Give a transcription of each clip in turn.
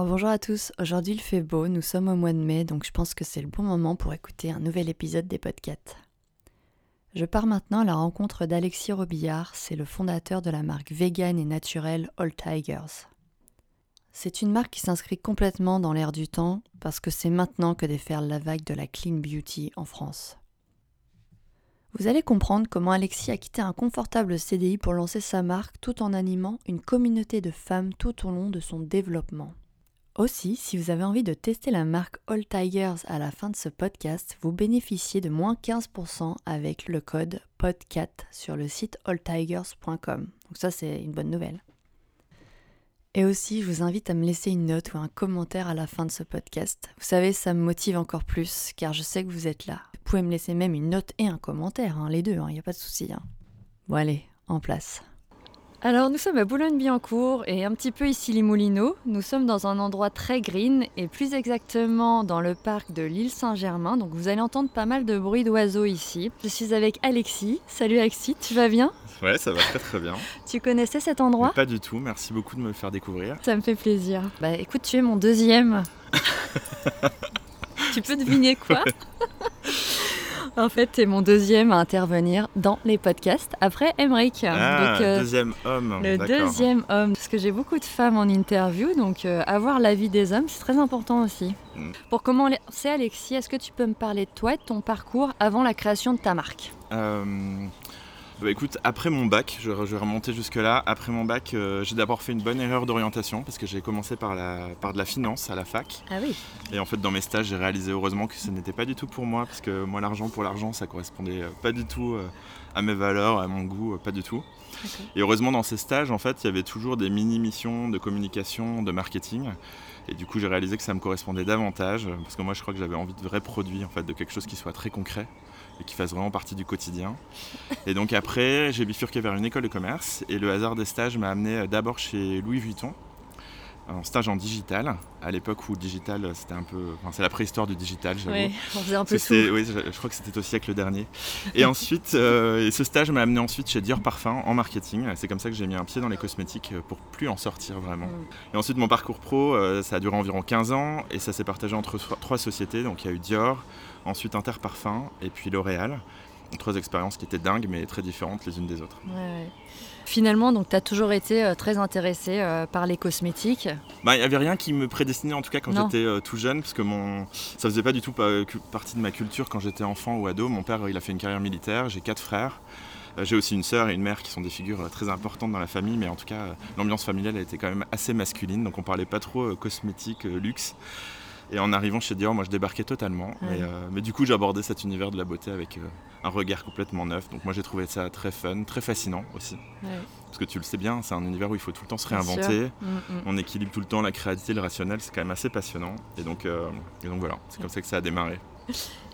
Alors bonjour à tous, aujourd'hui il fait beau, nous sommes au mois de mai, donc je pense que c'est le bon moment pour écouter un nouvel épisode des podcasts. Je pars maintenant à la rencontre d'Alexis Robillard, c'est le fondateur de la marque vegan et naturelle All Tigers. C'est une marque qui s'inscrit complètement dans l'air du temps parce que c'est maintenant que déferle la vague de la clean beauty en France. Vous allez comprendre comment Alexis a quitté un confortable CDI pour lancer sa marque tout en animant une communauté de femmes tout au long de son développement. Aussi, si vous avez envie de tester la marque All Tigers à la fin de ce podcast, vous bénéficiez de moins 15% avec le code PODCAT sur le site alltigers.com. Donc ça, c'est une bonne nouvelle. Et aussi, je vous invite à me laisser une note ou un commentaire à la fin de ce podcast. Vous savez, ça me motive encore plus, car je sais que vous êtes là. Vous pouvez me laisser même une note et un commentaire, hein, les deux, il hein, n'y a pas de souci. Hein. Bon allez, en place. Alors nous sommes à Boulogne-Billancourt et un petit peu ici les Moulineaux. Nous sommes dans un endroit très green et plus exactement dans le parc de l'île Saint-Germain. Donc vous allez entendre pas mal de bruit d'oiseaux ici. Je suis avec Alexis. Salut Alexis, tu vas bien? Ouais, ça va très très bien. tu connaissais cet endroit? Pas du tout, merci beaucoup de me faire découvrir. Ça me fait plaisir. Bah écoute, tu es mon deuxième. tu peux deviner quoi? En fait, c'est mon deuxième à intervenir dans les podcasts après Emmerich. Ah, donc, euh, deuxième homme. Le deuxième homme. Parce que j'ai beaucoup de femmes en interview, donc euh, avoir l'avis des hommes, c'est très important aussi. Mm. Pour commencer, Alexis, est-ce que tu peux me parler de toi et de ton parcours avant la création de ta marque? Euh, bah, écoute, après mon bac, je, vais remonter jusque-là. Après mon bac, euh, j'ai d'abord fait une bonne erreur d'orientation parce que j'ai commencé par, la, par de la finance à la fac. Ah oui. Et en fait, dans mes stages, j'ai réalisé heureusement que ce n'était pas du tout pour moi parce que moi, l'argent pour l'argent, ça correspondait euh, pas du tout euh, à mes valeurs, à mon goût, pas du tout. Et heureusement, dans ces stages, en fait, il y avait toujours des mini-missions de communication, de marketing. Et du coup, j'ai réalisé que ça me correspondait davantage parce que moi, je crois que j'avais envie de vrais produits, en fait, de quelque chose qui soit très concret et qui fasse vraiment partie du quotidien. Et donc après, j'ai bifurqué vers une école de commerce et le hasard des stages m'a amené d'abord chez Louis Vuitton, en stage en digital, à l'époque où digital c'était un peu. Enfin, c'est la préhistoire du digital, j'avoue. Oui, on faisait un peu tout. Oui, je, crois que c'était au siècle dernier. Et ensuite, euh, et ce stage m'a amené ensuite chez Dior Parfum en marketing. C'est comme ça que j'ai mis un pied dans les cosmétiques pour plus en sortir vraiment. Mm. Et ensuite, mon parcours pro, euh, ça a duré environ 15 ans et ça s'est partagé entre trois sociétés. Donc il y a eu Dior, ensuite Interparfum et puis L'Oréal. Trois expériences qui étaient dingues mais très différentes les unes des autres. Finalement, donc tu as toujours été euh, très intéressé euh, par les cosmétiques bah, Il n'y avait rien qui me prédestinait en tout cas quand j'étais euh, tout jeune, parce que mon... ça faisait pas du tout partie de ma culture quand j'étais enfant ou ado. Mon père, il a fait une carrière militaire, j'ai quatre frères. J'ai aussi une sœur et une mère qui sont des figures très importantes dans la famille, mais en tout cas, l'ambiance familiale a été quand même assez masculine, donc on parlait pas trop cosmétique, luxe. Et en arrivant chez Dior, moi je débarquais totalement. Euh, mais, du coup, j'ai abordé cet univers de la beauté avec euh, un regard complètement neuf. Donc moi j'ai trouvé ça très fun, très fascinant aussi. Parce que tu le sais bien, c'est un univers où il faut tout le temps se réinventer. Mm, mm. On équilibre tout le temps la créativité, le rationnel. C'est quand même assez passionnant. Et donc, euh, et donc voilà, c'est comme ça que ça a démarré.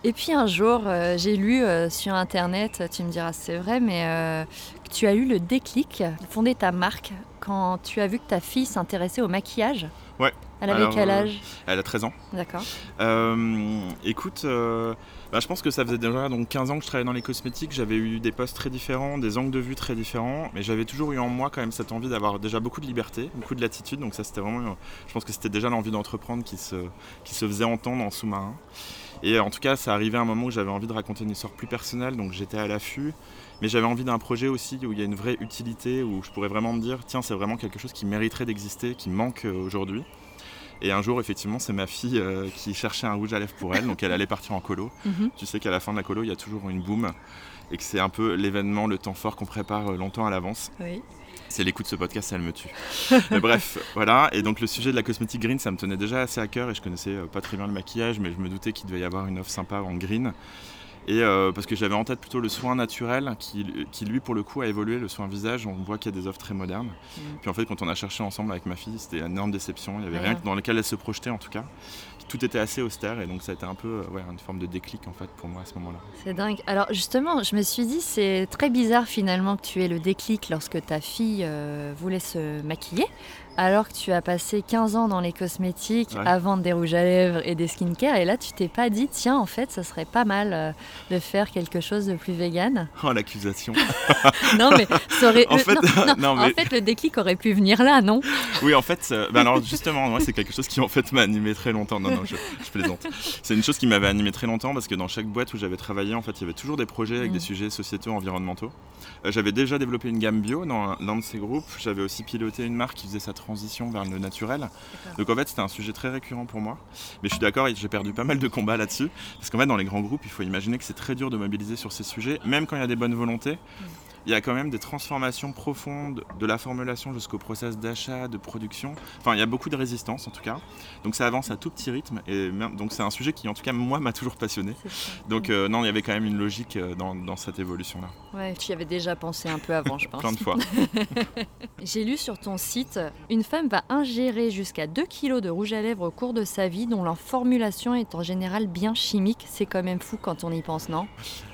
Et puis un jour, j'ai lu sur internet, tu me diras c'est vrai, mais tu as eu le déclic de fonder ta marque quand tu as vu que ta fille s'intéressait au maquillage. Ouais, elle avait quel âge? euh, Elle a 13 ans. D'accord. Euh, écoute, euh, bah, je pense que ça faisait déjà donc 15 ans que je travaillais dans les cosmétiques. J'avais eu des postes très différents, des angles de vue très différents, mais j'avais toujours eu en moi quand même cette envie d'avoir déjà beaucoup de liberté, beaucoup de latitude. Donc ça, c'était vraiment, je pense que c'était déjà l'envie d'entreprendre qui se, qui se faisait entendre en sous-marin. Et en tout cas, ça arrivait à un moment où j'avais envie de raconter une histoire plus personnelle, donc j'étais à l'affût. Mais j'avais envie d'un projet aussi où il y a une vraie utilité, où je pourrais vraiment me dire, tiens, c'est vraiment quelque chose qui mériterait d'exister, qui manque aujourd'hui. Et un jour, effectivement, c'est ma fille euh, qui cherchait un rouge à lèvres pour elle, donc elle allait partir en colo. Mhm. Tu sais qu'à la fin de la colo, il y a toujours une boum, et que c'est un peu l'événement, le temps fort qu'on prépare euh, longtemps à l'avance. Oui. C'est l'écoute de ce podcast, elle me tue. mais bref, voilà. Et donc le sujet de la cosmétique green, ça me tenait déjà assez à cœur, et je connaissais euh, pas très bien le maquillage, mais je me doutais qu'il devait y avoir une offre sympa en green. Et euh, parce que j'avais en tête plutôt le soin naturel qui, lui pour le coup a évolué, le soin visage, on voit qu'il y a des offres très modernes. Mm. Puis en fait quand on a cherché ensemble avec ma fille, c'était une énorme déception, il n'y avait rien dans lequel elle se projetait en tout cas. Tout était assez austère et donc ça a été un peu ouais, une forme de déclic en fait pour moi à ce moment-là. C'est dingue. Alors justement, je me suis dit c'est très bizarre finalement que tu aies le déclic lorsque ta fille euh, voulait se maquiller. Alors que tu as passé 15 ans dans les cosmétiques Ouais. à vendre des rouges à lèvres et des skincare, et là tu t'es pas dit, tiens, en fait, ça serait pas mal euh, de faire quelque chose de plus vegan? Oh, l'accusation. Non, mais ça aurait. En le- fait, non, non, non, en fait, le déclic aurait pu venir là, non? Oui, en fait, euh, bah alors justement, moi, c'est quelque chose qui en fait m'a animé très longtemps. Non, non, je, je plaisante. C'est une chose qui m'avait animé très longtemps parce que dans chaque boîte où j'avais travaillé, en fait, il y avait toujours des projets avec Mm. des sujets sociétaux, environnementaux. Euh, j'avais déjà développé une gamme bio dans un- l'un de ces groupes. J'avais aussi piloté une marque qui faisait sa transition vers le naturel. Donc en fait, c'était un sujet très récurrent pour moi. Mais je suis d'accord, j'ai perdu pas mal de combats là-dessus. Parce qu'en fait, dans les grands groupes, il faut imaginer que c'est très dur de mobiliser sur ces sujets, même quand il y a des bonnes volontés. Il y a quand même des transformations profondes de la formulation jusqu'au process d'achat, de production. Enfin, il y a beaucoup de résistance en tout cas. Donc ça avance à tout petit rythme. Et même- donc c'est un sujet qui, en tout cas, moi, m'a toujours passionné. Donc euh, non, il y avait quand même une logique euh, dans, dans cette évolution-là. Ouais, tu y avais déjà pensé un peu avant, je pense. Plein de fois. J'ai lu sur ton site, une femme va ingérer jusqu'à 2 kg de rouge à lèvres au cours de sa vie, dont leur formulation est en général bien chimique. C'est quand même fou quand on y pense, non?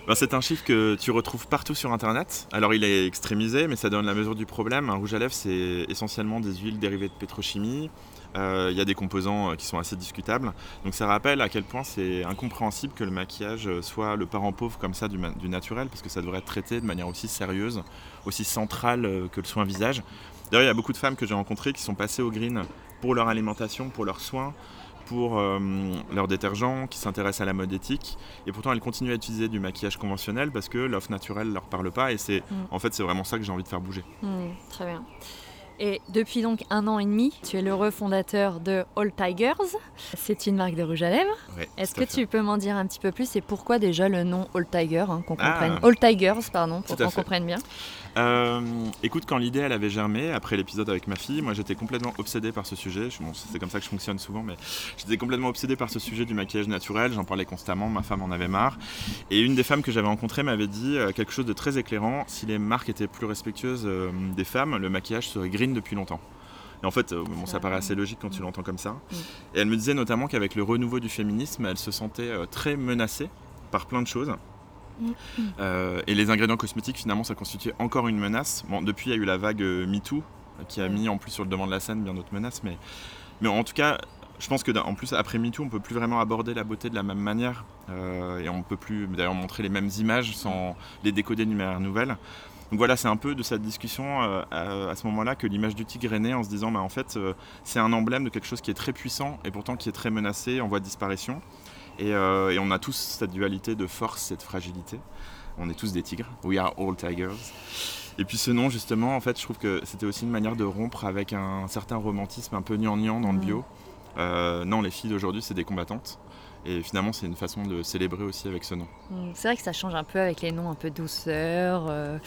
Ben, c'est un chiffre que tu retrouves partout sur Internet. Alors il est extrémisé, mais ça donne la mesure du problème. Un rouge à lèvres, c'est essentiellement des huiles dérivées de pétrochimie. Euh, Il y a des composants euh, qui sont assez discutables. Donc ça rappelle à quel point c'est incompréhensible que le maquillage euh, soit le parent pauvre comme ça du, du naturel, parce que ça devrait être traité de manière aussi sérieuse, aussi centrale que le soin visage. D'ailleurs, il y a beaucoup de femmes que j'ai rencontrées qui sont passées au green pour leur alimentation, pour leurs soins, pour euh, leurs détergents, qui s'intéressent à la mode éthique. Et pourtant, elles continuent à utiliser du maquillage conventionnel parce que l'offre naturelle leur parle pas. Et c'est, Mm. en fait, c'est vraiment ça que j'ai envie de faire bouger. Hmm, Très bien. Et depuis donc un an et demi, tu es l'heureux fondateur de All Tigers. C'est une marque de rouge à lèvres. Est-ce que tu peux m'en dire un petit peu plus et pourquoi déjà le nom All Tiger, hein, qu'on Ah. comprenne? All Tigers, pardon, pour qu'on comprenne bien. Euh, écoute, quand l'idée elle avait germé après l'épisode avec ma fille, moi j'étais complètement obsédé par ce sujet. Bon, c'est comme ça que je fonctionne souvent, mais j'étais complètement obsédé par ce sujet du maquillage naturel. J'en parlais constamment, ma femme en avait marre. Et une des femmes que j'avais rencontrées m'avait dit euh, quelque chose de très éclairant si les marques étaient plus respectueuses euh, des femmes, le maquillage serait green depuis longtemps. Et en fait, euh, bon, ça paraît assez logique quand tu l'entends comme ça. Mm. Et elle me disait notamment qu'avec le renouveau du féminisme, elle se sentait euh, très menacée par plein de choses. Euh, et les ingrédients cosmétiques, finalement, ça constituait encore une menace. Bon, depuis, il y a eu la vague MeToo, qui a mis en plus sur le devant de la scène bien d'autres menaces. Mais, mais en tout cas, je pense que en plus, après MeToo, on peut plus vraiment aborder la beauté de la même manière. euh, et on peut plus, d'ailleurs, montrer les mêmes images sans les décoder d'une manière nouvelle. Donc voilà, c'est un peu de cette discussion euh, à, à ce moment-là que l'image du tigre est née en se disant, bah, en fait, euh, c'est un emblème de quelque chose qui est très puissant et pourtant qui est très menacé, en voie de disparition. Et, euh, et on a tous cette dualité de force et de fragilité. On est tous des tigres. We are all tigers. Et puis ce nom, justement, en fait, je trouve que c'était aussi une manière de rompre avec un certain romantisme un peu gnangnan dans le Mm. bio. Non, les filles d'aujourd'hui, c'est des combattantes. Et finalement, c'est une façon de célébrer aussi avec ce nom. Hmm, C'est vrai que ça change un peu avec les noms un peu douceur, euh,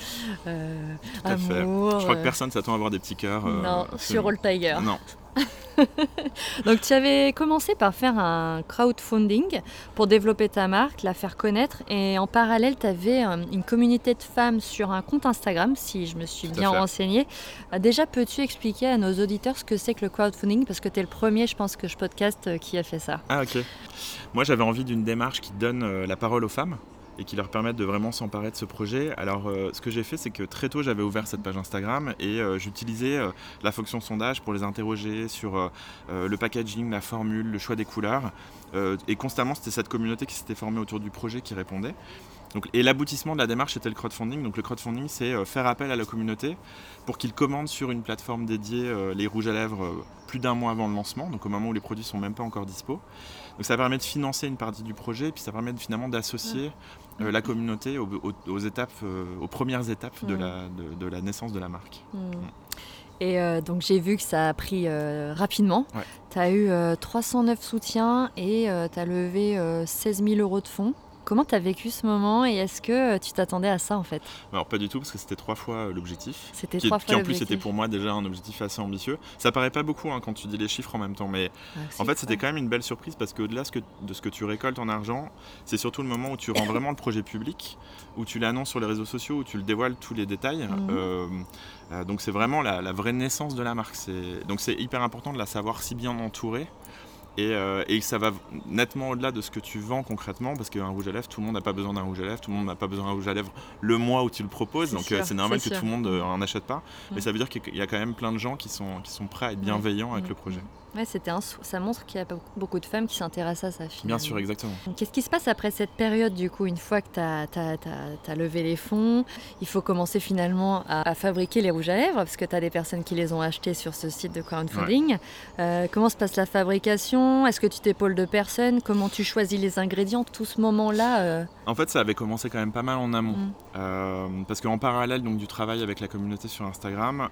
euh, Tout à fait. amour. Je crois euh, que personne s'attend à avoir des petits cœurs. euh, non, sur. All Tiger. Non, Donc tu avais commencé par faire un crowdfunding pour développer ta marque, la faire connaître et en parallèle tu avais une communauté de femmes sur un compte Instagram si je me suis bien fait. renseignée. Euh, Déjà peux-tu expliquer à nos auditeurs ce que c'est que le crowdfunding? Parce que tu es le premier je pense que je podcast euh, qui a fait ça. Ah ok. Moi j'avais envie d'une démarche qui donne euh, la parole aux femmes et qui leur permette de vraiment s'emparer de ce projet. Alors euh, ce que j'ai fait c'est que très tôt j'avais ouvert cette page Instagram et euh, j'utilisais la fonction sondage pour les interroger sur le packaging, la formule, le choix des couleurs. Et constamment c'était cette communauté qui s'était formée autour du projet qui répondait. Donc, et l'aboutissement de la démarche était le crowdfunding. Donc le crowdfunding c'est faire appel à la communauté pour qu'ils commandent sur une plateforme dédiée les rouges à lèvres plus d'un mois avant le lancement, donc au moment où les produits sont même pas encore dispo. Donc ça permet de financer une partie du projet, puis ça permet de- finalement d'associer euh, la communauté aux, aux- aux étapes, euh, aux premières étapes de, Mm. la, de, de la naissance de la marque. Hmm. Et euh, donc j'ai vu que ça a pris euh, rapidement. Ouais. Tu as eu euh, 309 soutiens et tu as levé euh, 16 000 euros de fonds. Comment tu as vécu ce moment et est-ce que euh, tu t'attendais à ça en fait? Alors pas du tout, parce que c'était trois fois euh, l'objectif. C'était Qui, trois qui fois en plus était pour moi déjà un objectif assez ambitieux. Ça paraît pas beaucoup hein, quand tu dis les chiffres en même temps, mais Ah, En fait, c'était quand même une belle surprise parce qu'au-delà de ce que tu récoltes en argent, c'est surtout le moment où tu rends vraiment le projet public, où tu l'annonces sur les réseaux sociaux, où tu le dévoiles tous les détails. Mhm. Euh, euh, donc c'est vraiment la, la vraie naissance de la marque. Donc c'est hyper important de la savoir si bien entourée euh, et, ça va nettement au-delà de ce que tu vends concrètement, parce qu'un rouge à lèvres, tout le monde n'a pas besoin d'un rouge à lèvres, tout le monde n'a pas besoin d'un rouge à lèvres le mois où tu le proposes, donc c'est normal que tout le monde n'en achète pas. Mais ça veut dire qu'il y a quand même plein de gens qui sont, qui sont prêts à être bienveillants avec le projet. Ouais, c'était un, ça montre qu'il y a beaucoup de femmes qui s'intéressent à ça finalement. Bien sûr, exactement. Qu'est-ce qui se passe après cette période du coup Une fois que tu as, as, levé les fonds, il faut commencer finalement à, fabriquer les rouges à lèvres parce que tu as des personnes qui les ont achetés sur ce site de crowdfunding. Euh, comment se passe la fabrication? Est-ce que tu t'épaules de personnes? Comment tu choisis les ingrédients? Tout ce moment-là euh? En fait, ça avait commencé quand même pas mal en amont. Mm. Euh, parce qu'en parallèle donc, du travail avec la communauté sur Instagram,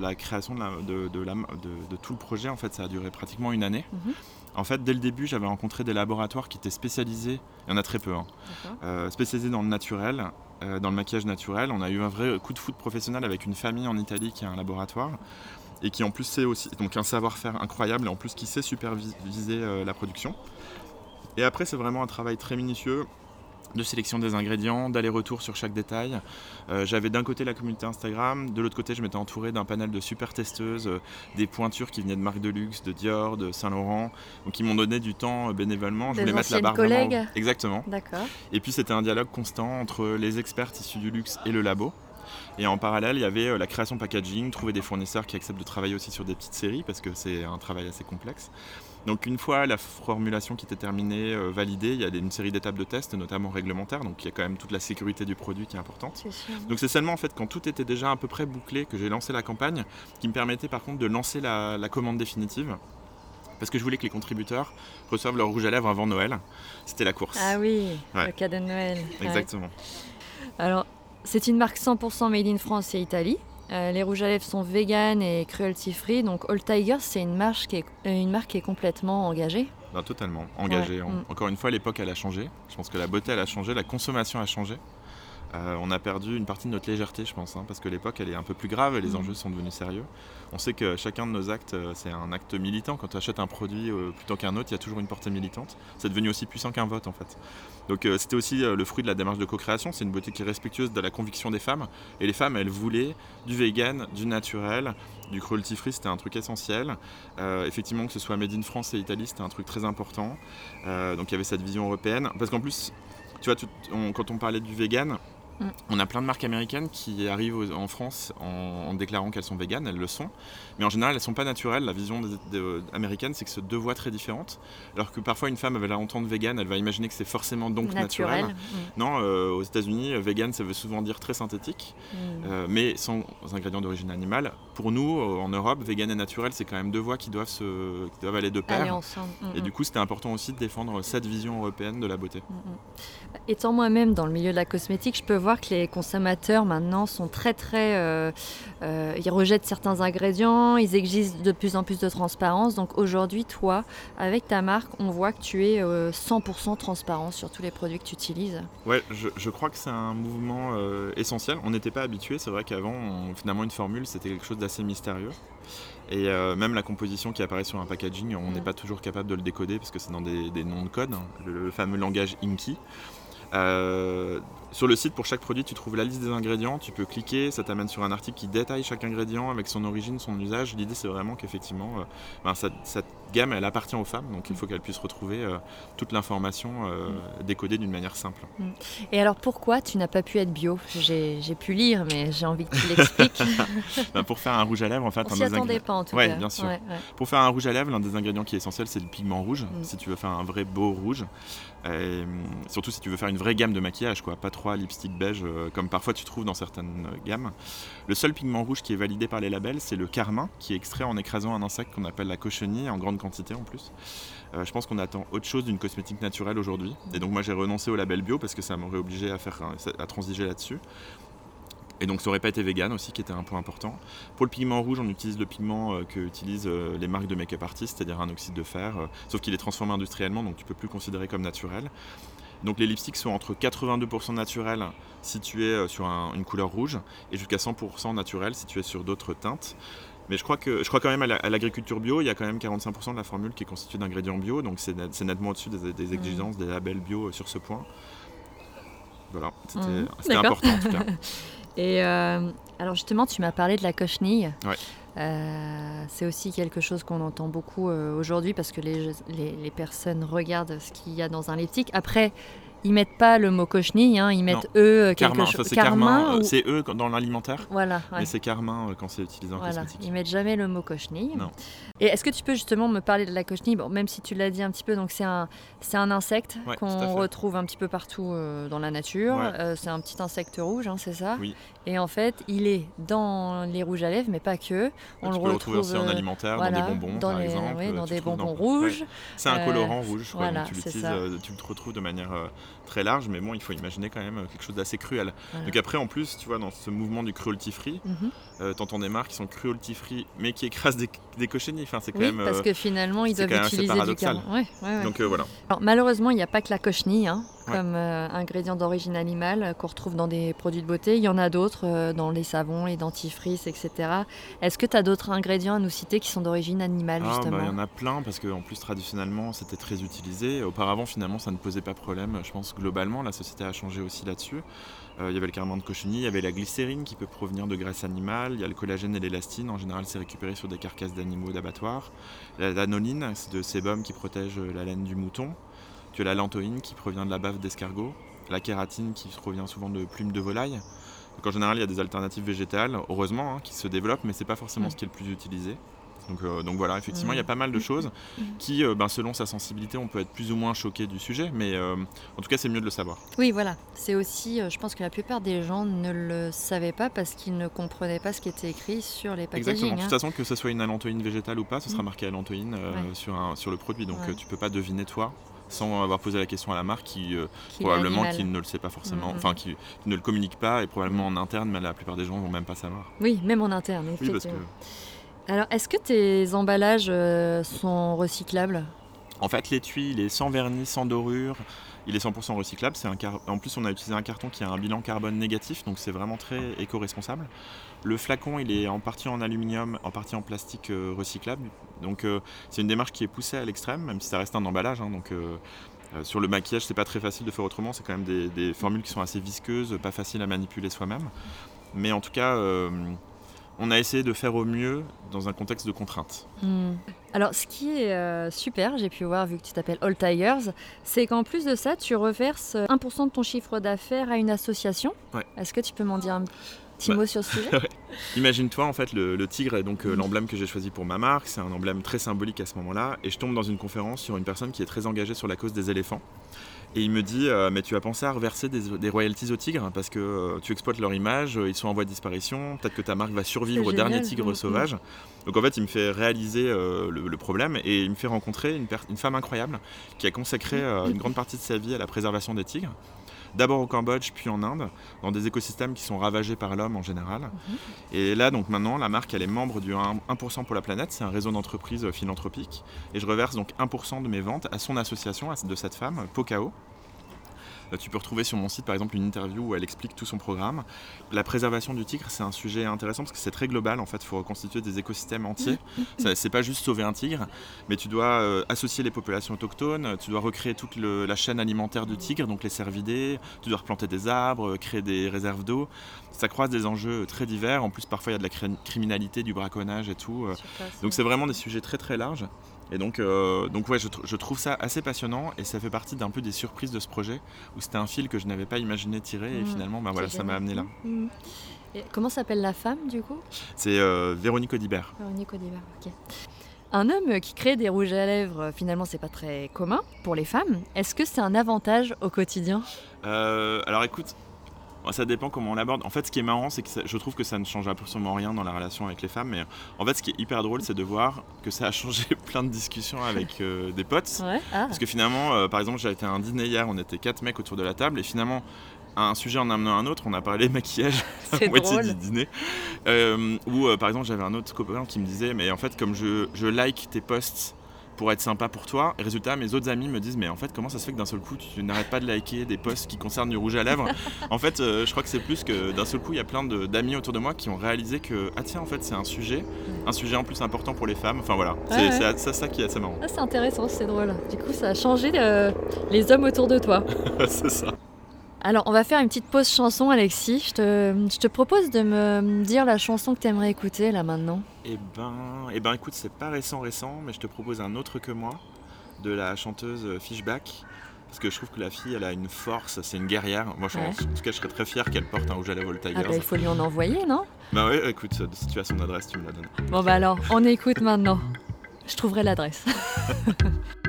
la création de, de, de, tout le projet, en fait, ça a duré pratiquement une année. Mhm. En fait, dès le début, j'avais rencontré des laboratoires qui étaient spécialisés, il y en a très peu, hein, euh, spécialisés dans le naturel, euh, dans le maquillage naturel. On a eu un vrai coup de foot professionnel avec une famille en Italie qui a un laboratoire et qui en plus sait aussi, donc un savoir-faire incroyable et en plus qui sait superviser euh, la production. Et après, c'est vraiment un travail très minutieux de sélection des ingrédients, d'aller-retour sur chaque détail. Euh, j'avais d'un côté la communauté Instagram, de l'autre côté je m'étais entouré d'un panel de super testeuses, euh, des pointures qui venaient de marques de luxe, de Dior, de Saint-Laurent, donc qui m'ont donné du temps euh, bénévolement. Je voulais mettre la barre collègues. Exactement. D'accord. Et puis c'était un dialogue constant entre les experts issus du luxe et le labo. Et en parallèle, il y avait la création packaging, trouver des fournisseurs qui acceptent de travailler aussi sur des petites séries parce que c'est un travail assez complexe. Donc une fois la formulation qui était terminée, euh, validée, il y a une série d'étapes de test, notamment réglementaires, donc il y a quand même toute la sécurité du produit qui est importante. donc c'est seulement en fait quand tout était déjà à peu près bouclé que j'ai lancé la campagne, qui me permettait par contre de lancer la, commande définitive. Parce que je voulais que les contributeurs reçoivent leur rouge à lèvres avant Noël. C'était la course. Ah oui, le cadeau de Noël. Exactement. Alors, c'est une marque 100% made in France et Italie. Euh, les rouges à lèvres sont vegan et cruelty free. Donc All Tigers, c'est une marque qui est, une marque qui est complètement engagée. Ben, totalement engagée. Mm. Encore une fois, l'époque elle a changé. Je pense que la beauté elle a changé, la consommation a changé. Euh, on a perdu une partie de notre légèreté, je pense, hein, parce que l'époque elle est un peu plus grave et les mm. enjeux sont devenus sérieux. On sait que chacun de nos actes, euh, c'est un acte militant. Quand tu achètes un produit plutôt qu'un autre, il y a toujours une portée militante. C'est devenu aussi puissant qu'un vote en fait. Donc euh, c'était aussi euh, le fruit de la démarche de co-création. C'est une beauté qui est respectueuse de la conviction des femmes. Et les femmes, elles voulaient du vegan, du naturel, du cruelty free, c'était un truc essentiel. Euh, effectivement, que ce soit Made in France et Italie, c'était un truc très important. donc il y avait cette vision européenne. Parce qu'en plus, tu vois, quand on parlait du vegan, Mm. On a plein de marques américaines qui arrivent en France en, déclarant qu'elles sont véganes, elles le sont, mais en général elles ne sont pas naturelles. La vision américaine c'est que c'est deux voies très différentes, alors que parfois une femme elle va l'entendre végane, elle va imaginer que c'est forcément donc naturel. Mm. Non, euh, aux États-Unis, vegan ça veut souvent dire très synthétique, mm. euh, mais sans ingrédients d'origine animale. Pour nous, en Europe, vegan et naturel c'est quand même deux voies qui doivent, se, qui doivent aller de pair. Et du coup c'était important aussi de défendre cette vision européenne de la beauté. Étant moi-même dans le milieu de la cosmétique, je peux voir que les consommateurs maintenant sont très très... Euh, euh, ils rejettent certains ingrédients, ils exigent de plus en plus de transparence. Donc aujourd'hui, toi, avec ta marque, on voit que tu es 100% euh, transparent sur tous les produits que tu utilises. Ouais, je, crois que c'est un mouvement essentiel. On n'était pas habitué, c'est vrai qu'avant, finalement, une formule, c'était quelque chose d'assez mystérieux. Et même la composition qui apparaît sur un packaging, on n'est pas toujours capable de le décoder parce que c'est dans des, noms de code, hein, le, fameux langage Inky. Euh, sur le site, pour chaque produit, tu trouves la liste des ingrédients. Tu peux cliquer, ça t'amène sur un article qui détaille chaque ingrédient avec son origine, son usage. L'idée, c'est vraiment qu'effectivement, euh, ben, cette, gamme, elle appartient aux femmes, donc il faut qu'elles puissent retrouver euh, toute l'information décodée d'une manière simple. Mm. Et alors, pourquoi tu n'as pas pu être bio? J'ai pu lire, mais j'ai envie que tu l'expliques. Ben, pour faire un rouge à lèvres, en fait, on s'y attendait pas en tout cas. bien sûr. Pour faire un rouge à lèvres, l'un des ingrédients qui est essentiel, c'est le pigment rouge. Mm. Si tu veux faire un vrai beau rouge, et, surtout si tu veux faire une vraie gamme de maquillage, quoi, pas lipstick beige euh, comme parfois tu trouves dans certaines gammes. Le seul pigment rouge qui est validé par les labels, c'est le carmin, qui est extrait en écrasant un insecte qu'on appelle la cochenille, en grande quantité en plus. Euh, je pense qu'on attend autre chose d'une cosmétique naturelle aujourd'hui. Et donc moi j'ai renoncé au label bio parce que ça m'aurait obligé à, faire, à transiger là-dessus. Et donc ça aurait pas été vegan aussi, qui était un point important. Pour le pigment rouge, on utilise le pigment euh, que utilisent les marques de make-up artistes, c'est-à-dire un oxyde de fer, sauf qu'il est transformé industriellement, donc tu peux plus le considérer comme naturel. Donc les lipsticks sont entre 82% naturels si tu es sur une couleur rouge et jusqu'à 100% naturels si tu es sur d'autres teintes. Mais je crois, que, je crois quand même à l'agriculture bio, il y a quand même 45% de la formule qui est constituée d'ingrédients bio, donc c'est nettement au-dessus des, des, mmh. exigences, des labels bio sur ce point. Voilà, c'était mmh. important en tout cas. Et euh, Alors justement, tu m'as parlé de la cochenille. Ouais. Euh, c'est aussi quelque chose qu'on entend beaucoup euh, aujourd'hui parce que les, les, personnes regardent ce qu'il y a dans un lipstick. Après, ils mettent pas le mot cochenille, hein, ils mettent eux quelque Carmin, chose. c'est carmin, euh, ou- c'est eux quand- dans l'alimentaire, Voilà, ouais. mais c'est carmin euh, quand c'est utilisé en Voilà, cosmétique. ils mettent jamais le mot cochenille. Non. Et est-ce que tu peux justement me parler de la cochenille bon, Même si tu l'as dit un petit peu, donc c'est un, c'est un insecte Ouais, qu'on retrouve un petit peu partout euh, dans la nature. Ouais. Euh, c'est un petit insecte rouge, hein, c'est ça? Oui. Et en fait, il est dans les rouges à lèvres, mais pas que. On tu le peux le retrouver aussi en alimentaire, voilà, dans des bonbons dans par les- exemple. oui, dans des bonbons rouges. C'est un colorant rouge, je crois, voilà, tu c'est l'utilises, ça. tu le retrouves de manière très large, mais bon, il faut imaginer quand même euh, quelque chose d'assez cruel. Voilà. Donc après, en plus, tu vois, dans ce mouvement du cruelty free, Mhm. euh, t'entends des marques qui sont cruelty free, mais qui écrasent des, des. Enfin, c'est quand Oui, même. parce euh, que finalement, ils doivent utiliser du carton. Ouais, ouais, ouais. Donc euh, voilà. Alors, malheureusement, il n'y a pas que la cochenille hein, comme euh, ingrédient d'origine animale qu'on retrouve dans des produits de beauté. Il y en a d'autres dans les savons, les dentifrices, etc. Est-ce que tu as d'autres ingrédients à nous citer qui sont d'origine animale, Ah, bah, justement il y en a plein parce qu'en plus traditionnellement c'était très utilisé. Auparavant finalement ça ne posait pas problème. Je pense globalement la société a changé aussi là-dessus. Euh, il y avait le carmin de cochenille, il y avait la glycérine qui peut provenir de graisse animale, il y a le collagène et l'élastine. En général c'est récupéré sur des carcasses d'animaux d'abattoir. La lanoline c'est de sébum qui protège euh, la laine du mouton. Tu as la lantoïne qui provient de la bave d'escargot. La kératine qui provient souvent de plumes de volaille. Donc en général il y a des alternatives végétales, heureusement, hein, qui se développent, mais c'est pas forcément Mm. ce qui est le plus utilisé. Donc, euh, donc voilà, effectivement, il y a Mm. pas mal de choses qui, euh, ben, selon sa sensibilité, on peut être plus ou moins choqué du sujet, mais euh, en tout cas, c'est mieux de le savoir. Oui, voilà. C'est aussi, je pense que la plupart des gens ne le savaient pas parce qu'ils ne comprenaient pas ce qui était écrit sur les Exactement. packaging. De toute façon, que ce soit une allantoïne végétale ou pas, ce sera Mm. marqué allantoïne Ouais. sur, un- sur le produit. Donc Ouais. tu peux pas deviner toi sans avoir posé la question à la marque qui euh, probablement qui ne le sait pas forcément, enfin qui, qui ne le communique pas et probablement en interne, mais la plupart des gens vont même pas savoir. Oui, même en interne, Oui, parce que. Alors, est-ce que tes emballages euh, sont recyclables? En fait, l'étui, il est sans vernis, sans dorure. Il est 100% recyclable. En plus, on a utilisé un carton qui a un bilan carbone négatif, donc c'est vraiment très éco-responsable. Le flacon, il est en partie en aluminium, en partie en plastique euh, recyclable. Donc euh, c'est une démarche qui est poussée à l'extrême, même si ça reste un emballage. hein. donc sur le maquillage, c'est pas très facile de faire autrement. C'est quand même des, formules qui sont assez visqueuses, pas faciles à manipuler soi-même. Mais en tout cas, on a essayé de faire au mieux dans un contexte de contrainte. Hmm. Alors, ce qui est euh, super, j'ai pu voir vu que tu t'appelles All Tigers, c'est qu'en plus de ça, tu reverses euh, 1% de ton chiffre d'affaires à une association. Ouais. Est-ce que tu peux m'en dire un petit Bah. mot sur ce sujet Imagine-toi en fait le, le tigre est donc euh, l'emblème que j'ai choisi pour ma marque, c'est un emblème très symbolique à ce moment-là et je tombe dans une conférence sur une personne qui est très engagée sur la cause des éléphants et il me dit euh, mais tu as pensé à reverser des, des royalties aux tigres parce que euh, tu exploites leur image, euh, ils sont en voie de disparition, peut-être que ta marque va survivre au dernier tigre sauvage. Donc en fait il me fait réaliser le, le problème et il me fait rencontrer une, femme incroyable qui a consacré une grande partie de sa vie à la préservation des tigres. D'abord au Cambodge, puis en Inde, dans des écosystèmes qui sont ravagés par l'homme en général. Et là, donc maintenant, la marque, elle est membre du 1%, 1% pour la planète. C'est un réseau d'entreprises euh, philanthropiques. Et je reverse donc 1% de mes ventes à son association, à- de cette femme, Pocao. Euh, Tu peux retrouver sur mon site par exemple une interview où elle explique tout son programme. La préservation du tigre, c'est un sujet intéressant parce que c'est très global. En fait, il faut reconstituer des écosystèmes entiers. Ça, C'est pas juste sauver un tigre, mais tu dois euh, associer les populations autochtones, tu dois recréer toute le- la chaîne alimentaire du tigre, donc les cervidés, tu dois replanter des arbres, euh, créer des réserves d'eau. Ça croise des enjeux très divers. En plus, parfois, il y a de la cri- criminalité, du braconnage et tout. donc c'est vraiment des sujets très très larges. Et donc, euh, donc ouais, je, tr- je trouve ça assez passionnant et ça fait partie d'un peu des surprises de ce projet où c'était un fil que je n'avais pas imaginé tirer et Mhm. finalement, ben voilà, ça m'a amené là. Hmm. Et comment s'appelle la femme du coup? C'est euh, Véronique Audibert. Véronique Audibert, ok. Un homme qui crée des rouges à lèvres, finalement, c'est pas très commun pour les femmes. Est-ce que c'est un avantage au quotidien? Euh, alors écoute, ça dépend comment on l'aborde. En fait, ce qui est marrant, c'est que ça- je trouve que ça ne change absolument rien dans la relation avec les femmes. Mais en fait, ce qui est hyper drôle, c'est de voir que ça a changé plein de discussions avec euh, des potes. Ouais. Ah. Parce que finalement, euh, par exemple, j'ai été à un dîner hier, on était quatre mecs autour de la table, et finalement, un sujet en amenant un autre, on a parlé maquillage à moitié du dîner. Euh, ou euh, par exemple, j'avais un autre copain qui me disait, mais en fait, comme je, je like tes posts pour être sympa pour toi, et résultat, mes autres amis me disent, mais en fait, comment ça se fait que d'un seul coup, tu n'arrêtes pas de liker des posts qui concernent du rouge à lèvres En fait, euh, je crois que c'est plus que d'un seul coup, il y a plein d'amis autour de moi qui ont réalisé que, ah tiens, en fait, c'est un sujet, un sujet en plus important pour les femmes. Enfin voilà, c'est Ouais, c'est ça, ça qui est assez marrant. Ah, c'est intéressant, c'est drôle. Du coup, ça a changé euh, les hommes autour de toi. c'est ça. Alors, on va faire une petite pause chanson, Alexis. Je te, je te propose de me dire la chanson que tu aimerais écouter là maintenant. Eh ben, eh ben écoute, c'est pas récent récent, mais je te propose un autre que moi, de la chanteuse Fishback. Parce que je trouve que la fille, elle a une force, c'est une guerrière. Moi, je, Ouais. en tout cas, je serais très fier qu'elle porte un rouge à lèvres Ah bah, il faut lui en envoyer, non? Bah ouais, écoute, si tu as son adresse, tu me la donnes. Bon bah alors, on écoute maintenant. Je trouverai l'adresse.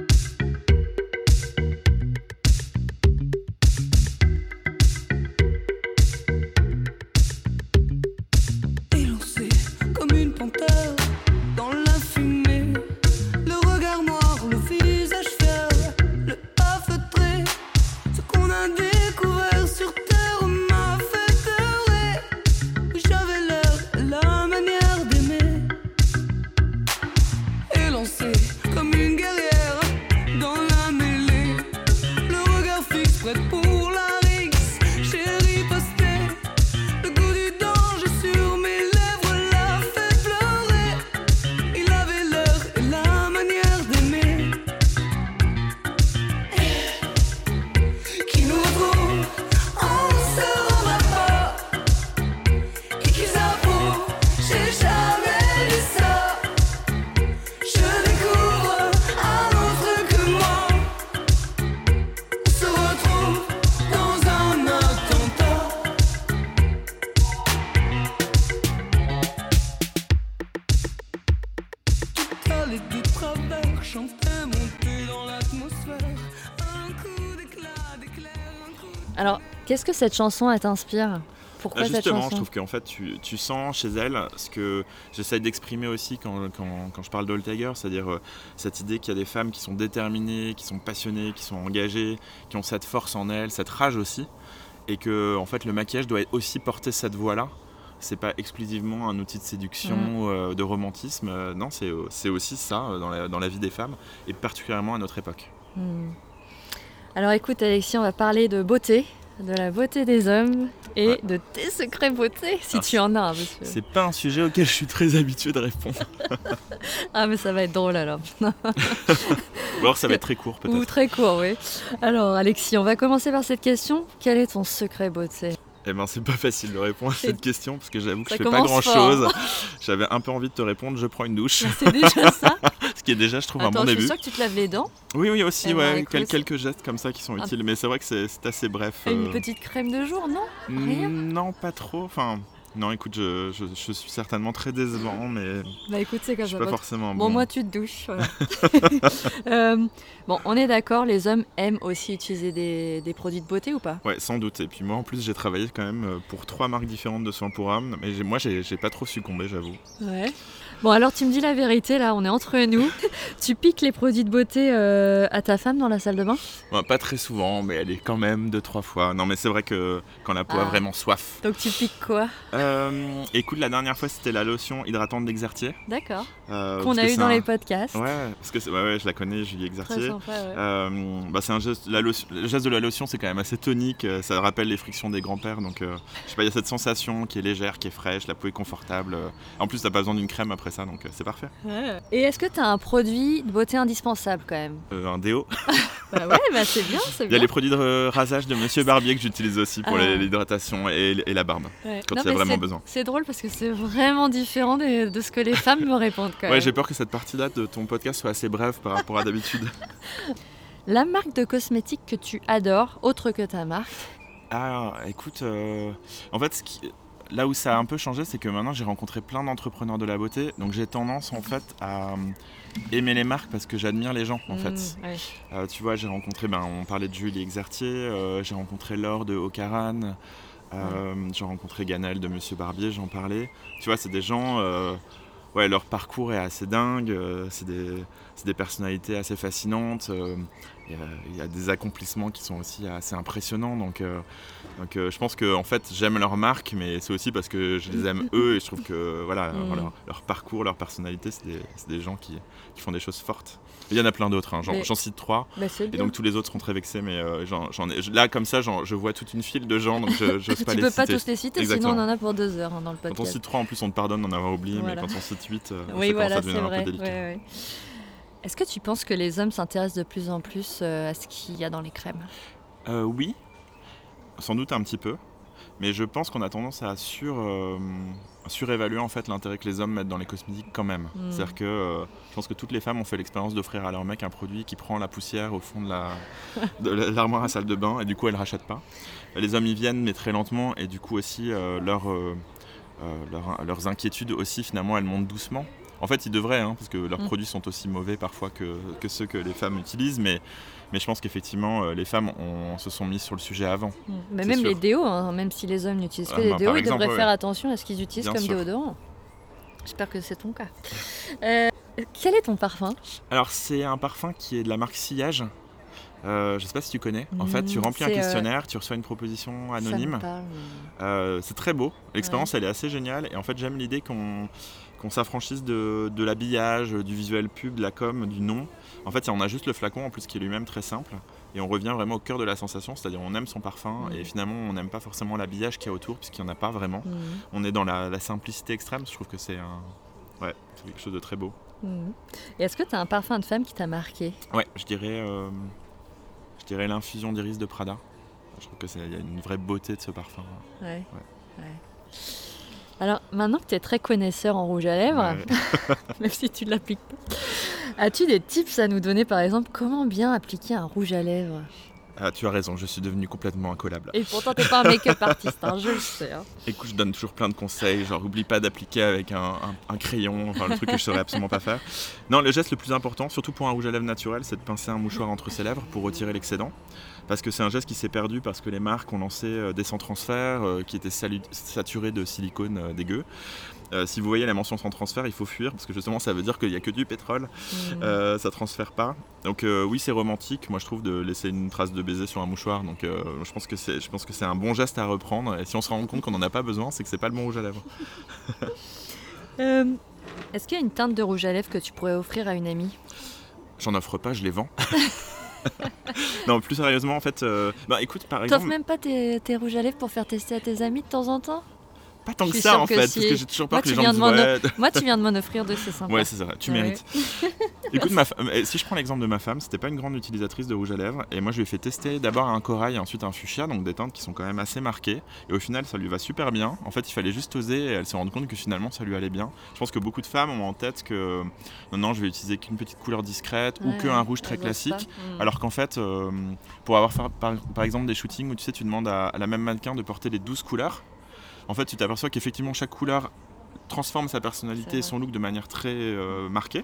cette chanson elle t'inspire? Pourquoi Ah, cette justement, je chanson? trouve qu'en fait, tu, tu sens chez elle ce que j'essaye d'exprimer aussi quand, quand, quand je parle d'All Tiger, c'est-à-dire euh, cette idée qu'il y a des femmes qui sont déterminées, qui sont passionnées, qui sont engagées, qui ont cette force en elles, cette rage aussi, et que en fait, le maquillage doit aussi porter cette voix-là. C'est pas exclusivement un outil de séduction, Mm. euh, de romantisme. euh, non, c'est c'est aussi ça euh, dans la, dans la vie des femmes, et particulièrement à notre époque. Hmm. Alors écoute Alexis, on va parler de beauté, de la beauté des hommes et Ouais. de tes secrets beauté, si Ah, tu en as. C'est pas un sujet auquel je suis très habitué de répondre. Ah mais ça va être drôle alors. Ou alors ça va être très court peut-être. Ou très court, oui. Alors Alexis, on va commencer par cette question. Quel est ton secret beauté? Eh ben c'est pas facile de répondre à cette question parce que j'avoue que Ça je fais pas grand fort. chose. J'avais un peu envie de te répondre, je prends une douche, C'est déjà ça qui est déjà je trouve un bon je suis début. que tu te laves les dents. Oui oui aussi Eh ben, ouais, quel- quelques gestes comme ça qui sont Un- utiles, mais c'est vrai que c'est assez bref. Et Une euh, petite crème de jour, non? Rien? mm, Non pas trop, enfin non écoute je, je- je suis certainement très décevant mais Bah écoute, c'est comme ça. pas forcément Bon, bon. moi, tu te douches. voilà. Euh, bon, on est d'accord, les hommes aiment aussi utiliser des, des produits de beauté ou pas? Ouais, sans doute. Et puis moi, en plus, j'ai travaillé quand même euh, pour trois marques différentes de soins pour âme. Mais moi, j'ai pas trop succombé, j'avoue. Ouais. Bon, alors tu me dis la vérité, là, on est entre nous. tu piques les produits de beauté euh, à ta femme dans la salle de bain? Ouais, pas très souvent, mais elle est quand même deux, trois fois. Non, mais c'est vrai que quand la peau a Ah. vraiment soif. Donc tu piques quoi? Euh, écoute, la dernière fois, c'était la lotion hydratante d'Exertier. D'accord. euh, Qu'on a eu dans un- les podcasts. Ouais, parce que c'est- ouais, ouais, je la connais, Julie Très Exertier. sympa, ouais. Euh, bah, c'est un geste, la lotion- le geste de la lotion, c'est quand même assez tonique. Ça rappelle les frictions des grands-pères. Donc, euh, je sais pas, il y a cette sensation qui est légère, qui est fraîche, la peau est confortable. En plus, t'as pas besoin d'une crème après ça, donc euh, c'est parfait. Ouais. Et est-ce que tu as un produit de beauté indispensable quand même? Euh, un déo. Bah ouais, bah c'est bien, c'est Il y a les produits de rasage de Monsieur Barbier que j'utilise aussi pour Ah. l'hydratation et, et la barbe. Ouais. quand Non, il y a mais vraiment besoin. C'est drôle parce que c'est vraiment différent de, de ce que les femmes me répondent quand Ouais, même. j'ai peur que cette partie-là de ton podcast soit assez brève par rapport à d'habitude. La marque de cosmétiques que tu adores, autre que ta marque? Ah, écoute, euh, en fait, ce qui- là où ça a un peu changé, c'est que maintenant j'ai rencontré plein d'entrepreneurs de la beauté, donc j'ai tendance en fait à euh, aimer les marques parce que j'admire les gens en fait. Mm, ouais. Euh, tu vois, j'ai rencontré, ben, on parlait de Julie Exertier, euh, j'ai rencontré Laure de Ocaran, euh, j'ai rencontré Ganel de Monsieur Barbier, j'en parlais. Tu vois, c'est des gens, ouais, leur parcours est assez dingue, c'est des, personnalités assez fascinantes, il y a- il y, a des accomplissements qui sont aussi assez impressionnants, donc, euh, donc euh, je pense que en fait j'aime leur marque, mais c'est aussi parce que je les aime eux et je trouve que voilà, Mm. leur, leur parcours, leur personnalité, c'est des, des gens qui, qui font des choses fortes. Il y en a plein d'autres, hein, j'en cite trois. Bah, Et donc tous les autres seront très vexés, mais euh, j'en ai, là comme ça, je vois toute une file de gens, donc je j'ose tu peux pas tous les citer, Exactement. sinon on en a pour deux heures hein, dans le Quand on podcast. cite trois, en plus, on te pardonne d'en avoir oublié, Voilà. mais quand on cite 8, oui, ça commence voilà, c'est devenir un vrai. peu délicat. ouais, ouais. Est-ce que tu penses que les hommes s'intéressent de plus en plus euh, à ce qu'il y a dans les crèmes? Euh, oui. sans doute un petit peu. Mais je pense qu'on a tendance à sur, euh, surévaluer en fait l'intérêt que les hommes mettent dans les cosmétiques quand même. Mm. C'est-à-dire que euh, je pense que toutes les femmes ont fait l'expérience d'offrir à leur mec un produit qui prend la poussière au fond de la de l'armoire à salle de bain et du coup elles rachètent pas. Les hommes y viennent mais très lentement et du coup aussi euh, leur, leur- leurs inquiétudes aussi finalement elles montent doucement. En fait ils devraient hein, parce que leurs Mm. produits sont aussi mauvais parfois que, que ceux que les femmes utilisent mais, mais je pense qu'effectivement euh, les femmes ont- se sont mises sur le sujet avant. Mais C'est même sûr. les déos, hein, même si les hommes n'utilisent Ah, que des bah, déos, ils exemple, devraient ouais. faire attention à ce qu'ils utilisent Bien comme sûr. déodorant. J'espère que c'est ton cas. Euh, quel est ton parfum? Alors c'est un parfum qui est de la marque Sillage. Euh, je sais pas si tu connais. En fait, tu Mm, remplis un euh, questionnaire, tu reçois une proposition anonyme. mais- Euh, c'est très beau. L'expérience, elle est assez géniale. Et en fait, j'aime l'idée qu'on qu'on s'affranchisse de, de l'habillage, du visuel pub, de la com, du nom. En fait, on a juste le flacon, en plus, qui est lui-même très simple. Et on revient vraiment au cœur de la sensation, c'est-à-dire on aime son parfum. Mm. Et finalement, on n'aime pas forcément l'habillage qu'il y a autour, puisqu'il n'y en a pas vraiment. Mhm. On est dans la, la simplicité extrême. Je trouve que c'est un... ouais, c'est quelque chose de très beau. Mhm. Et est-ce que tu as un parfum de femme qui t'a marqué? Ouais, je dirais, euh, je dirais l'infusion d'iris de Prada. Je trouve que c'est il y a une vraie beauté de ce parfum. Ouais. Ouais. Alors, maintenant que tu es très connaisseur en rouge à lèvres, Ouais. même si tu ne l'appliques pas, as-tu des tips à nous donner, par exemple, comment bien appliquer un rouge à lèvres? Ah, tu as raison, je suis devenu complètement incollable. Et pourtant, t'es pas un make-up artiste, hein, je le sais. hein. Écoute, je donne toujours plein de conseils, genre oublie pas d'appliquer avec un, un- un crayon, enfin le truc que je saurais absolument pas faire. Non, le geste le plus important, surtout pour un rouge à lèvres naturel, c'est de pincer un mouchoir entre ses lèvres pour retirer l'excédent. Parce que c'est un geste qui s'est perdu parce que les marques ont lancé euh, des sans transfert euh, qui étaient saturés de silicone euh, dégueu. Euh, si vous voyez la mention sans transfert, il faut fuir parce que justement ça veut dire qu'il n'y a que du pétrole. Euh, ça transfère pas. Donc euh, oui, c'est romantique. Moi, je trouve de laisser une trace de baiser sur un mouchoir. Donc je pense que c'est, je pense que c'est un bon geste à reprendre. Et si on se rend compte qu'on n'en a pas besoin, c'est que c'est pas le bon rouge à lèvres. Est-ce qu'il y a une teinte de rouge à lèvres que tu pourrais offrir à une amie? J'en offre pas, je les vends. non, plus sérieusement, en fait, euh, bah écoute, par T'offres exemple, même pas tes, tes rouges à lèvres pour faire tester à tes amis de temps en temps? Pas tant que ça en fait, si. parce que j'ai toujours peur Moi, que les gens me disent ouais, Moi, tu viens de m'en offrir deux, c'est sympa. Ouais, c'est vrai, tu Ouais. mérites. Écoute, ma euh, si je prends l'exemple de ma femme, c'était pas une grande utilisatrice de rouge à lèvres, et moi je lui ai fait tester d'abord un corail et ensuite un fuchsia, donc des teintes qui sont quand même assez marquées, et au final ça lui va super bien. En fait, il fallait juste oser, et elle s'est rendue compte que finalement ça lui allait bien. Je pense que beaucoup de femmes ont en tête que non, non, je vais utiliser qu'une petite couleur discrète ou qu'un rouge très classique. Mhm. Alors qu'en fait, euh, pour avoir fait, par, par exemple des shootings où tu sais, tu demandes à, à la même mannequin de porter les 12 couleurs, en fait, tu t'aperçois qu'effectivement chaque couleur transforme sa personnalité et son look de manière très euh, marquée,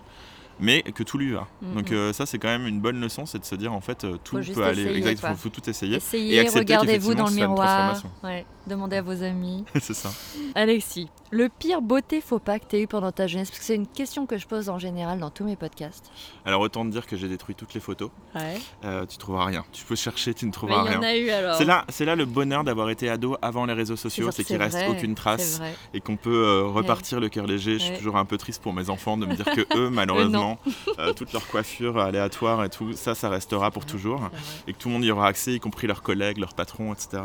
mais que tout lui va. Donc euh, ça, c'est quand même une bonne leçon, c'est de se dire en fait euh, tout Faut peut aller. il faut, faut tout essayer. et Essayez, accepter regardez-vous dans le miroir. Ouais, demandez à vos amis. c'est ça. Alexis, le pire beauté faux pas que tu as eu pendant ta jeunesse? Parce que c'est une question que je pose en général dans tous mes podcasts. Alors autant te dire que j'ai détruit toutes les photos. Ouais. Euh, tu trouveras rien. Tu peux chercher, tu ne Mais trouveras il y en rien. a eu alors. C'est là, c'est là le bonheur d'avoir été ado avant les réseaux sociaux, c'est que qu'il reste aucune trace et qu'on peut euh, repartir le cœur léger. Je suis toujours un peu triste pour mes enfants de me dire que eux, malheureusement, euh, toute leur coiffure aléatoire et tout, ça, ça restera pour toujours. Et que tout le monde y aura accès, y compris leurs collègues, leurs patrons, etc.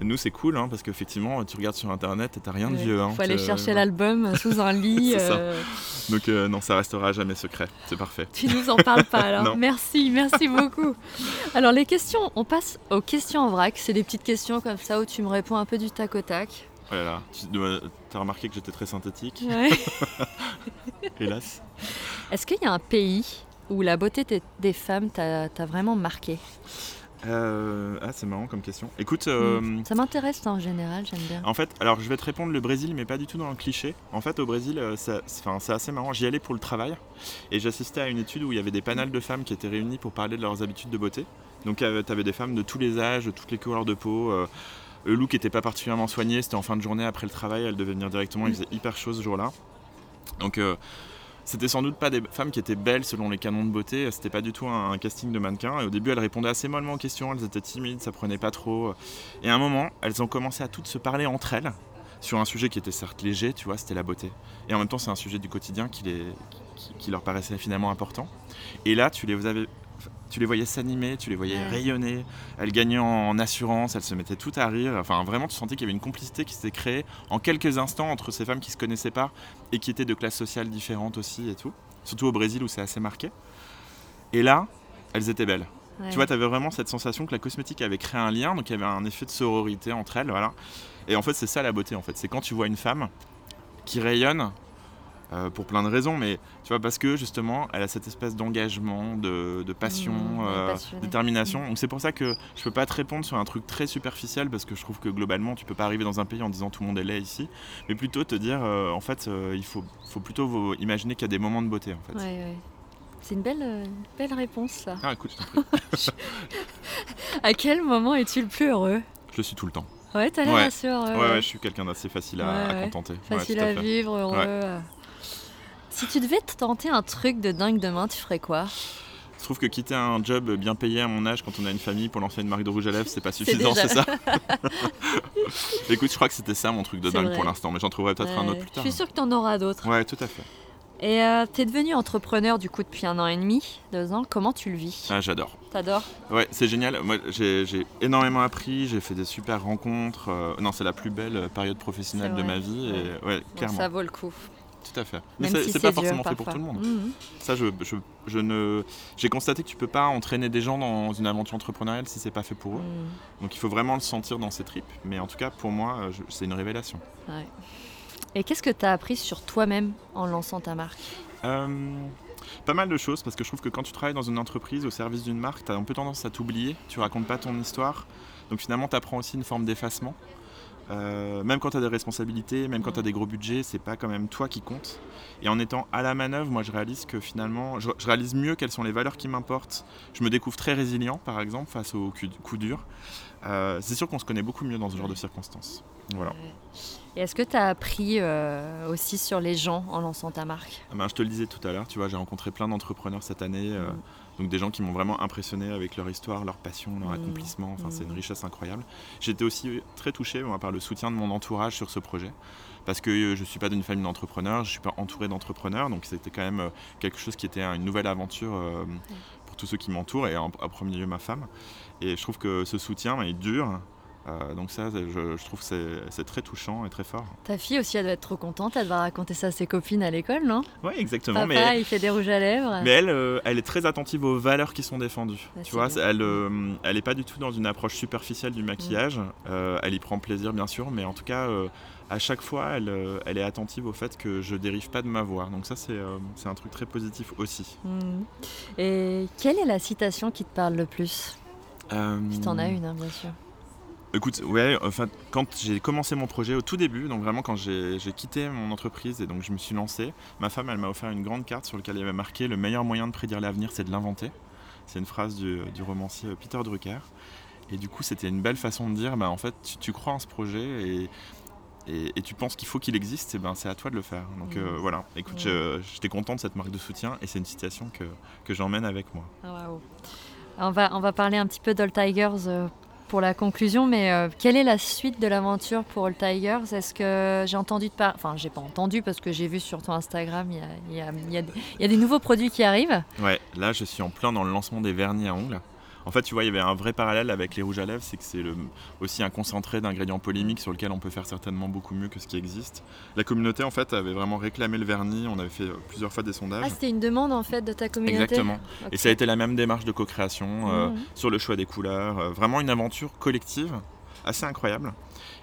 Et nous, c'est cool, hein, parce qu'effectivement, tu regardes sur Internet et t'as rien de Ouais. vieux. Hein, Faut aller Tu- chercher l'album sous un lit. C'est ça. euh, Donc euh, non, ça restera jamais secret. C'est parfait. Tu nous en parles pas alors. Merci, merci beaucoup. Alors les questions, on passe aux questions en vrac. C'est des petites questions comme ça où tu me réponds un peu du tac au tac. Oh là là, tu t'as remarqué que j'étais très synthétique, Ouais. hélas. Est-ce qu'il y a un pays où la beauté des- femmes t'a t'a vraiment marqué? Euh, ah, c'est marrant comme question. Écoute, euh, Mm. Ça m'intéresse en général, j'aime bien. En fait, alors je vais te répondre le Brésil, mais pas du tout dans le cliché. En fait, au Brésil, euh, c'est assez marrant. J'y allais pour le travail et j'assistais à une étude où il y avait des panels de femmes qui étaient réunies pour parler de leurs habitudes de beauté. Donc, tu avais des femmes de tous les âges, de toutes les couleurs de peau. euh, le look n'était pas particulièrement soigné, c'était en fin de journée après le travail, elles devaient venir directement, il faisait hyper chaud ce jour-là. Donc, euh, c'était sans doute pas des femmes qui étaient belles selon les canons de beauté, c'était pas du tout un, casting de mannequins. Et au début, elles répondaient assez mollement aux questions, elles étaient timides, ça prenait pas trop. Et à un moment, elles ont commencé à toutes se parler entre elles sur un sujet qui était certes léger, tu vois, c'était la beauté. Et en même temps, c'est un sujet du quotidien qui, les, qui, qui leur paraissait finalement important. Et là, tu les, avais, tu les voyais s'animer, tu les voyais Ouais. rayonner, elles gagnaient en, en assurance, elles se mettaient toutes à rire. Enfin, vraiment, tu sentais qu'il y avait une complicité qui s'était créée en quelques instants entre ces femmes qui se connaissaient pas et qui étaient de classes sociales différentes aussi et tout. Surtout au Brésil où c'est assez marqué. Et là, elles étaient belles. Tu vois, tu avais vraiment cette sensation que la cosmétique avait créé un lien, donc il y avait un effet de sororité entre elles, voilà. Et en fait, c'est ça la beauté, en fait. C'est quand tu vois une femme qui rayonne euh, pour plein de raisons, mais tu vois, parce que justement, elle a cette espèce d'engagement, de, de passion, Mmh, euh, détermination. Donc c'est pour ça que je peux pas te répondre sur un truc très superficiel, parce que je trouve que globalement, tu peux pas arriver dans un pays en disant tout le monde est laid ici, mais plutôt te dire, euh, en fait, il faut, faut plutôt imaginer qu'il y a des moments de beauté, en fait. Ouais, ouais. C'est une belle, euh, belle réponse, ça. Ah, écoute, je. À quel moment es-tu le plus heureux? Je le suis tout le temps. Ouais, t'as l'air Ouais. assez heureux. Ouais, ouais, je suis quelqu'un d'assez facile à, contenter. Facile à vivre, heureux. Si tu devais te tenter un truc de dingue demain, tu ferais quoi? Je trouve que quitter un job bien payé à mon âge quand on a une famille pour lancer une marque de rouge à lèvres, c'est pas suffisant, c'est ça? Écoute, je crois que c'était ça mon truc de dingue vrai. pour l'instant, mais j'en trouverai peut-être un autre plus Je tard. suis sûre que t'en auras d'autres. Ouais, tout à fait. Et euh, t'es devenu entrepreneur du coup depuis un an et demi, deux ans. Comment tu le vis? Ah, j'adore. T'adores? Ouais, c'est génial. Moi, j'ai énormément appris, j'ai fait des super rencontres. euh, non, c'est la plus belle période professionnelle de ma vie. Et, Ouais. ouais, Donc clairement. Ça vaut le coup. Tout à fait. Mais c'est si pas forcément fait pour tout le monde. Mhm. Ça, je, je, je ne. J'ai constaté que tu peux pas entraîner des gens dans une aventure entrepreneuriale si c'est pas fait pour eux. Mhm. Donc il faut vraiment le sentir dans ses tripes. Mais en tout cas, pour moi, euh, c'est une révélation. Ouais. Et qu'est-ce que t'as appris sur toi-même en lançant ta marque? Euh, pas mal de choses parce que je trouve que quand tu travailles dans une entreprise au service d'une marque, tu as un peu tendance à t'oublier, tu racontes pas ton histoire. Donc finalement, tu apprends aussi une forme d'effacement. Euh, même quand tu as des responsabilités, même quand tu as des gros budgets, c'est pas quand même toi qui compte. Et en étant à la manœuvre, moi je réalise que finalement, je, je réalise mieux quelles sont les valeurs qui m'importent. Je me découvre très résilient, par exemple, face aux coups durs. Euh, c'est sûr qu'on se connaît beaucoup mieux dans ce genre de circonstances. Voilà. Et est-ce que t'as appris euh, aussi sur les gens en lançant ta marque? Ah ben, je te le disais tout à l'heure, tu vois, j'ai rencontré plein d'entrepreneurs cette année, Mm. Donc des gens qui m'ont vraiment impressionné avec leur histoire, leur passion, leur Mm. accomplissement. Enfin, c'est une richesse incroyable. J'étais aussi très touché moi, par le soutien de mon entourage sur ce projet, parce que euh, je suis pas d'une famille d'entrepreneurs, je suis pas entouré d'entrepreneurs, donc c'était quand même euh, quelque chose qui était une nouvelle aventure euh, pour tous ceux qui m'entourent et en, en premier lieu ma femme. Et je trouve que ce soutien, il dure. Euh, donc ça, je, je trouve que c'est- très touchant et très fort. Ta fille aussi, elle doit être trop contente. Elle va raconter ça à ses copines à l'école, non? Oui, exactement. Papa, mais il fait des rouges à lèvres. Mais elle, euh, elle est très attentive aux valeurs qui sont défendues. Ah, tu vois, bien. elle, euh, elle est pas du tout dans une approche superficielle du maquillage. Euh, elle y prend plaisir, bien sûr, mais en tout cas, euh, à chaque fois, elle, euh, elle est attentive au fait que je dérive pas de ma voix. Donc ça, c'est euh, un truc très positif aussi. Mhm. Et quelle est la citation qui te parle le plus? Euh, Si t'en as une, hein, bien sûr. Écoute, ouais, enfin, quand j'ai commencé mon projet au tout début, donc vraiment quand j'ai quitté mon entreprise et donc je me suis lancé, ma femme, elle m'a offert une grande carte sur laquelle il y avait marqué le meilleur moyen de prédire l'avenir, c'est de l'inventer. C'est une phrase du, du romancier Peter Drucker. Et du coup, c'était une belle façon de dire, bah, en fait, tu, tu crois en ce projet et, et, et tu penses qu'il faut qu'il existe, et ben c'est à toi de le faire. Donc euh, Mhm. voilà, écoute, j'étais content de cette marque de soutien et c'est une citation que, que j'emmène avec moi. Ah. On va, on va parler un petit peu d'All Tigers euh, pour la conclusion, mais euh, quelle est la suite de l'aventure pour All Tigers? Est-ce que j'ai entendu de par... Enfin, j'ai pas entendu parce que j'ai vu sur ton Instagram, il y y a des nouveaux produits qui arrivent. Ouais, là je suis en plein dans le lancement des vernis à ongles. En fait, tu vois, il y avait un vrai parallèle avec les rouges à lèvres, c'est que c'est aussi un concentré d'ingrédients polymiques sur lequel on peut faire certainement beaucoup mieux que ce qui existe. La communauté, en fait, avait vraiment réclamé le vernis, on avait fait plusieurs fois des sondages. Ah, c'était une demande en fait de ta communauté Exactement. Et ça a été la même démarche de co-création euh, Mhm. sur le choix des couleurs. euh, vraiment une aventure collective assez incroyable.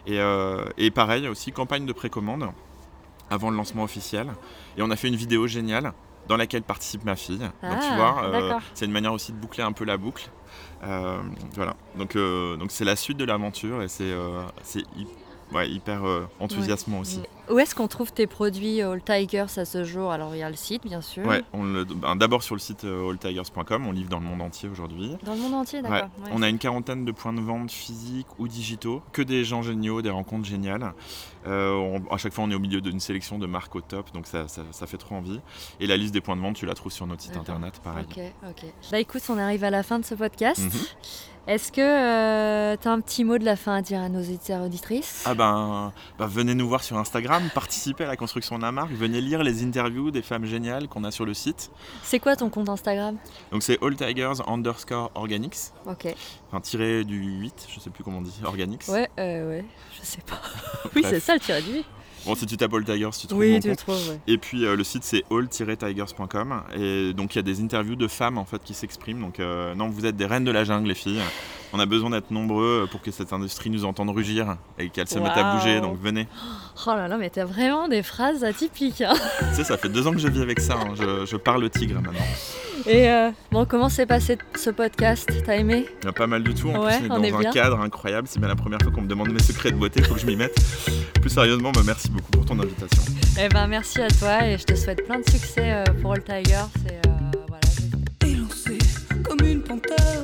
Et, euh, et pareil, aussi campagne de précommande avant le lancement officiel. Et on a fait une vidéo géniale dans laquelle participe ma fille. Donc tu Ah, vois, euh, c'est une manière aussi de boucler un peu la boucle. Euh, voilà. Donc euh, donc c'est la suite de l'aventure et c'est ouais, hyper euh, enthousiasmant aussi. Où est-ce qu'on trouve tes produits All Tigers à ce jour? Alors, il y a le site, bien sûr. Ouais, ben, d'abord sur le site euh, alltigers.com, on livre dans le monde entier aujourd'hui. Dans le monde entier, d'accord. Ouais. On a une quarantaine de points de vente physiques ou digitaux, que des gens géniaux, des rencontres géniales. Euh, on- à chaque fois, on est au milieu d'une sélection de marques au top, donc ça, ça- ça fait trop envie. Et la liste des points de vente, tu la trouves sur notre site internet, pareil. Ok, ok. Bah écoute, on arrive à la fin de ce podcast. Mhm. Est-ce que tu as un petit mot de la fin à dire à nos auditeurs auditrices? Ah ben, bah, venez nous voir sur Instagram, participez à la construction de la marque, venez lire les interviews des femmes géniales qu'on a sur le site. C'est quoi ton compte Instagram? Donc c'est All Tigers underscore organics, Ok. enfin tiré du 8, je sais plus comment on dit, organics. Ouais, euh, ouais, je sais pas. oui, c'est ça le tiré du huit. Bon, si tu tapes All Tigers, tu trouves Oui, mon tu trouves, ouais. Et puis euh, le site c'est all-tigers.com et donc il y a des interviews de femmes en fait qui s'expriment. Donc euh, non, vous êtes des reines de la jungle les filles. On a besoin d'être nombreux pour que cette industrie nous entende rugir et qu'elle se mette à bouger. Donc venez. Oh là là, mais t'as vraiment des phrases atypiques. hein. tu sais, ça fait deux ans que je vis avec ça. hein. Je, je parle tigre maintenant. Et euh, bon, comment s'est passé ce podcast? T'as aimé? Il y a pas mal du tout. En Ouais, plus, on on est est dans un bien. cadre incroyable. C'est bien la première fois qu'on me demande mes secrets de beauté. Faut que je m'y mette. Plus sérieusement, bah, merci beaucoup pour ton invitation. Eh ben, merci à toi et je te souhaite plein de succès euh, pour All Tigers. Et, euh, voilà, Élancé comme une panthère